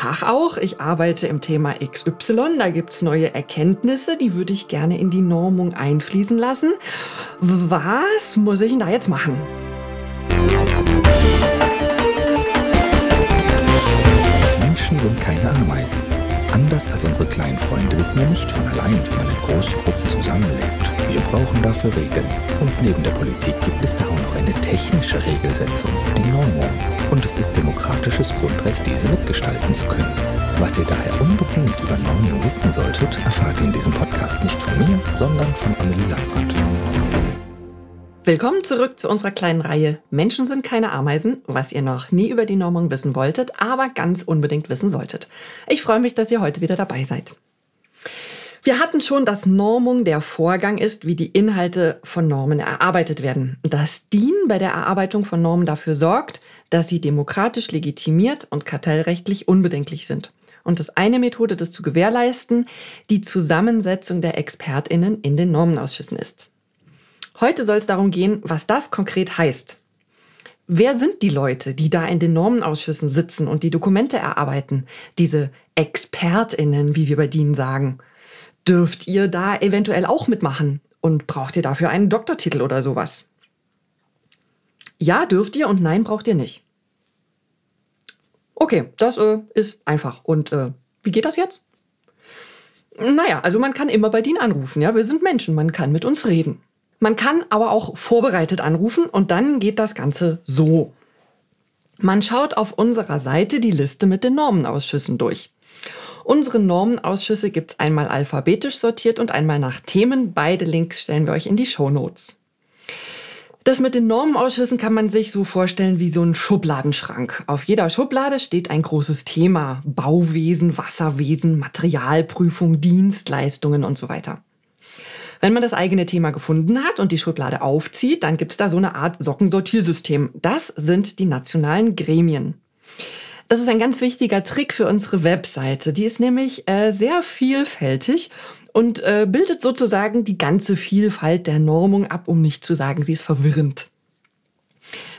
Tag auch, ich arbeite im Thema XY, da gibt es neue Erkenntnisse, die würde ich gerne in die Normung einfließen lassen. Was muss ich denn da jetzt machen? Menschen sind keine Ameisen. Anders als unsere kleinen Freunde wissen wir nicht von allein, wie man in großen Gruppen zusammenlebt. Wir brauchen dafür Regeln. Und neben der Politik gibt es da auch noch eine technische Regelsetzung, die Normung. Und es ist demokratisches Grundrecht, diese mitgestalten zu können. Was ihr daher unbedingt über Normung wissen solltet, erfahrt ihr in diesem Podcast nicht von mir, sondern von Amelie Lampert. Willkommen zurück zu unserer kleinen Reihe Menschen sind keine Ameisen, was ihr noch nie über die Normung wissen wolltet, aber ganz unbedingt wissen solltet. Ich freue mich, dass ihr heute wieder dabei seid. Wir hatten schon, dass Normung der Vorgang ist, wie die Inhalte von Normen erarbeitet werden. Dass DIN bei der Erarbeitung von Normen dafür sorgt, dass sie demokratisch legitimiert und kartellrechtlich unbedenklich sind. Und das eine Methode, das zu gewährleisten, die Zusammensetzung der ExpertInnen in den Normenausschüssen ist. Heute soll es darum gehen, was das konkret heißt. Wer sind die Leute, die da in den Normenausschüssen sitzen und die Dokumente erarbeiten? Diese ExpertInnen, wie wir bei denen sagen. Dürft ihr da eventuell auch mitmachen? Und braucht ihr dafür einen Doktortitel oder sowas? Ja, dürft ihr und nein, braucht ihr nicht. Okay, das äh, ist einfach. Und äh, wie geht das jetzt? Naja, also man kann immer bei denen anrufen. Ja, wir sind Menschen, man kann mit uns reden. Man kann aber auch vorbereitet anrufen und dann geht das Ganze so. Man schaut auf unserer Seite die Liste mit den Normenausschüssen durch. Unsere Normenausschüsse gibt es einmal alphabetisch sortiert und einmal nach Themen. Beide Links stellen wir euch in die Show Notes. Das mit den Normenausschüssen kann man sich so vorstellen wie so ein Schubladenschrank. Auf jeder Schublade steht ein großes Thema. Bauwesen, Wasserwesen, Materialprüfung, Dienstleistungen und so weiter. Wenn man das eigene Thema gefunden hat und die Schublade aufzieht, dann gibt es da so eine Art Sockensortiersystem. Das sind die nationalen Gremien. Das ist ein ganz wichtiger Trick für unsere Webseite. Die ist nämlich äh, sehr vielfältig und äh, bildet sozusagen die ganze Vielfalt der Normung ab, um nicht zu sagen, sie ist verwirrend.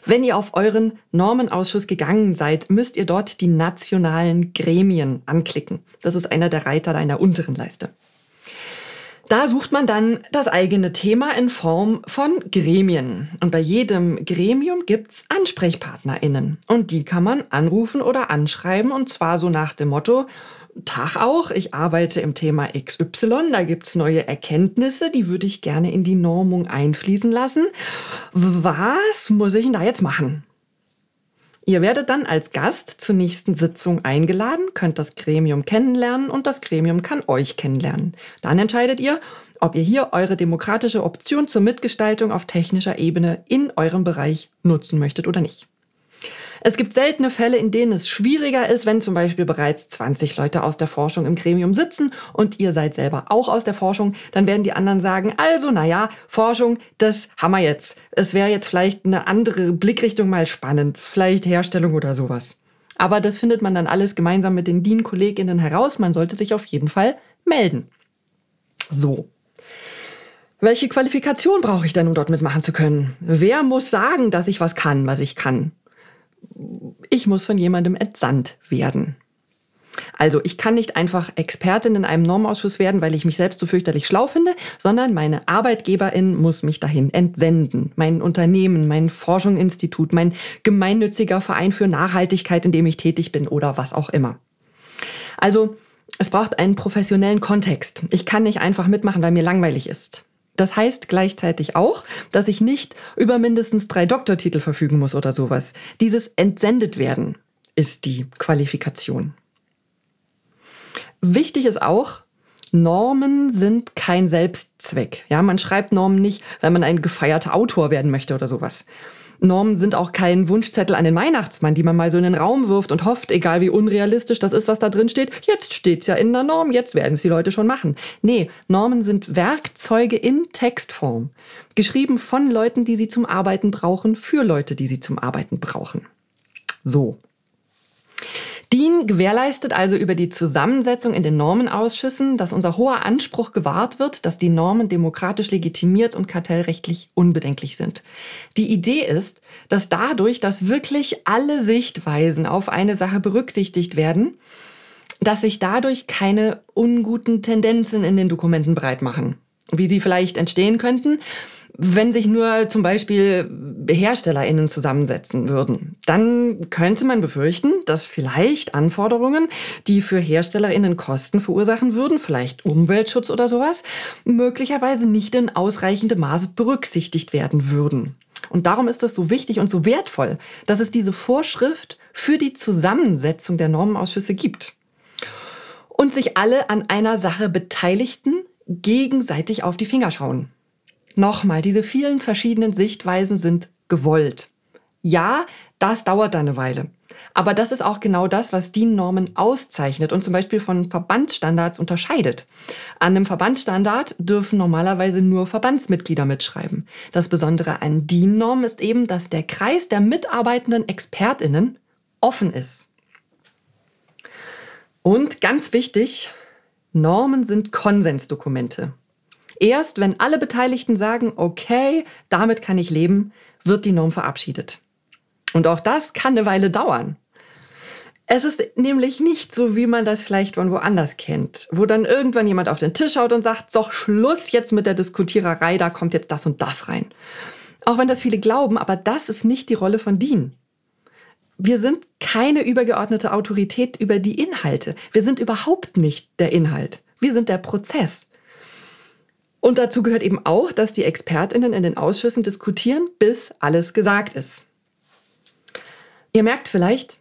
Wenn ihr auf euren Normenausschuss gegangen seid, müsst ihr dort die nationalen Gremien anklicken. Das ist einer der Reiter deiner unteren Leiste. Da sucht man dann das eigene Thema in Form von Gremien. Und bei jedem Gremium gibt's AnsprechpartnerInnen. Und die kann man anrufen oder anschreiben. Und zwar so nach dem Motto, Tag auch, ich arbeite im Thema XY, da gibt's neue Erkenntnisse, die würde ich gerne in die Normung einfließen lassen. Was muss ich denn da jetzt machen? Ihr werdet dann als Gast zur nächsten Sitzung eingeladen, könnt das Gremium kennenlernen und das Gremium kann euch kennenlernen. Dann entscheidet ihr, ob ihr hier eure demokratische Option zur Mitgestaltung auf technischer Ebene in eurem Bereich nutzen möchtet oder nicht. Es gibt seltene Fälle, in denen es schwieriger ist, wenn zum Beispiel bereits 20 Leute aus der Forschung im Gremium sitzen und ihr seid selber auch aus der Forschung, dann werden die anderen sagen, also naja, Forschung, das haben wir jetzt. Es wäre jetzt vielleicht eine andere Blickrichtung mal spannend, vielleicht Herstellung oder sowas. Aber das findet man dann alles gemeinsam mit den DIN-KollegInnen heraus. Man sollte sich auf jeden Fall melden. So. Welche Qualifikation brauche ich denn, um dort mitmachen zu können? Wer muss sagen, dass ich was kann, was ich kann? Ich muss von jemandem entsandt werden. Also ich kann nicht einfach Expertin in einem Normausschuss werden, weil ich mich selbst so fürchterlich schlau finde, sondern meine Arbeitgeberin muss mich dahin entsenden. Mein Unternehmen, mein Forschungsinstitut, mein gemeinnütziger Verein für Nachhaltigkeit, in dem ich tätig bin oder was auch immer. Also es braucht einen professionellen Kontext. Ich kann nicht einfach mitmachen, weil mir langweilig ist. Das heißt gleichzeitig auch, dass ich nicht über mindestens drei Doktortitel verfügen muss oder sowas. Dieses entsendet werden ist die Qualifikation. Wichtig ist auch, Normen sind kein Selbstzweck. Ja, man schreibt Normen nicht, weil man ein gefeierter Autor werden möchte oder sowas. Normen sind auch kein Wunschzettel an den Weihnachtsmann, die man mal so in den Raum wirft und hofft, egal wie unrealistisch das ist, was da drin steht, jetzt steht's ja in der Norm, jetzt werden es die Leute schon machen. Nee, Normen sind Werkzeuge in Textform, geschrieben von Leuten, die sie zum Arbeiten brauchen, für Leute, die sie zum Arbeiten brauchen. So. DIN gewährleistet also über die Zusammensetzung in den Normenausschüssen, dass unser hoher Anspruch gewahrt wird, dass die Normen demokratisch legitimiert und kartellrechtlich unbedenklich sind. Die Idee ist, dass dadurch, dass wirklich alle Sichtweisen auf eine Sache berücksichtigt werden, dass sich dadurch keine unguten Tendenzen in den Dokumenten breit machen, wie sie vielleicht entstehen könnten, wenn sich nur zum Beispiel HerstellerInnen zusammensetzen würden, dann könnte man befürchten, dass vielleicht Anforderungen, die für HerstellerInnen Kosten verursachen würden, vielleicht Umweltschutz oder sowas, möglicherweise nicht in ausreichendem Maße berücksichtigt werden würden. Und darum ist es so wichtig und so wertvoll, dass es diese Vorschrift für die Zusammensetzung der Normenausschüsse gibt. Und sich alle an einer Sache Beteiligten gegenseitig auf die Finger schauen. Nochmal, diese vielen verschiedenen Sichtweisen sind gewollt. Ja, das dauert eine Weile. Aber das ist auch genau das, was DIN-Normen auszeichnet und zum Beispiel von Verbandsstandards unterscheidet. An einem Verbandsstandard dürfen normalerweise nur Verbandsmitglieder mitschreiben. Das Besondere an DIN-Normen ist eben, dass der Kreis der mitarbeitenden ExpertInnen offen ist. Und ganz wichtig, Normen sind Konsensdokumente. Erst wenn alle Beteiligten sagen, okay, damit kann ich leben, wird die Norm verabschiedet. Und auch das kann eine Weile dauern. Es ist nämlich nicht so, wie man das vielleicht von woanders kennt, wo dann irgendwann jemand auf den Tisch schaut und sagt, so Schluss jetzt mit der Diskutiererei, da kommt jetzt das und das rein. Auch wenn das viele glauben, aber das ist nicht die Rolle von DIN. Wir sind keine übergeordnete Autorität über die Inhalte. Wir sind überhaupt nicht der Inhalt. Wir sind der Prozess. Und dazu gehört eben auch, dass die Expertinnen in den Ausschüssen diskutieren, bis alles gesagt ist. Ihr merkt vielleicht,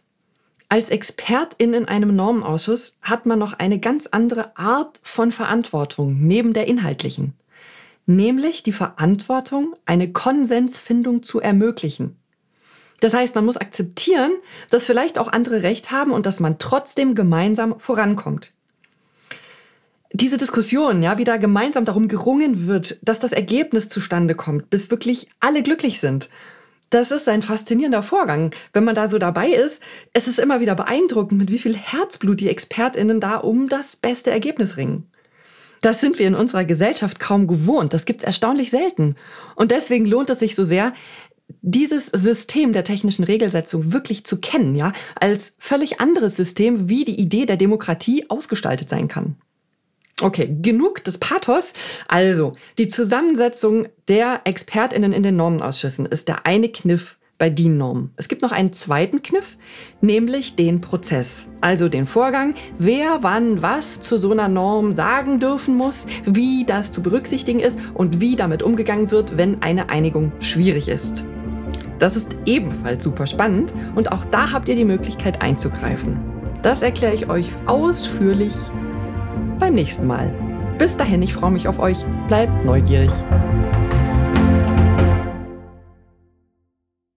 als Expertin in einem Normenausschuss hat man noch eine ganz andere Art von Verantwortung neben der inhaltlichen, nämlich die Verantwortung, eine Konsensfindung zu ermöglichen. Das heißt, man muss akzeptieren, dass vielleicht auch andere Recht haben und dass man trotzdem gemeinsam vorankommt diese Diskussion, ja, wie da gemeinsam darum gerungen wird, dass das Ergebnis zustande kommt, bis wirklich alle glücklich sind. Das ist ein faszinierender Vorgang. Wenn man da so dabei ist, es ist immer wieder beeindruckend, mit wie viel Herzblut die ExpertInnen da um das beste Ergebnis ringen. Das sind wir in unserer Gesellschaft kaum gewohnt. Das gibt's erstaunlich selten. Und deswegen lohnt es sich so sehr, dieses System der technischen Regelsetzung wirklich zu kennen, ja, als völlig anderes System, wie die Idee der Demokratie ausgestaltet sein kann. Okay, genug des Pathos. Also, die Zusammensetzung der ExpertInnen in den Normenausschüssen ist der eine Kniff bei DIN-Normen. Es gibt noch einen zweiten Kniff, nämlich den Prozess. Also den Vorgang, wer wann was zu so einer Norm sagen dürfen muss, wie das zu berücksichtigen ist und wie damit umgegangen wird, wenn eine Einigung schwierig ist. Das ist ebenfalls super spannend und auch da habt ihr die Möglichkeit einzugreifen. Das erkläre ich euch ausführlich beim nächsten Mal. Bis dahin, ich freue mich auf euch. Bleibt neugierig.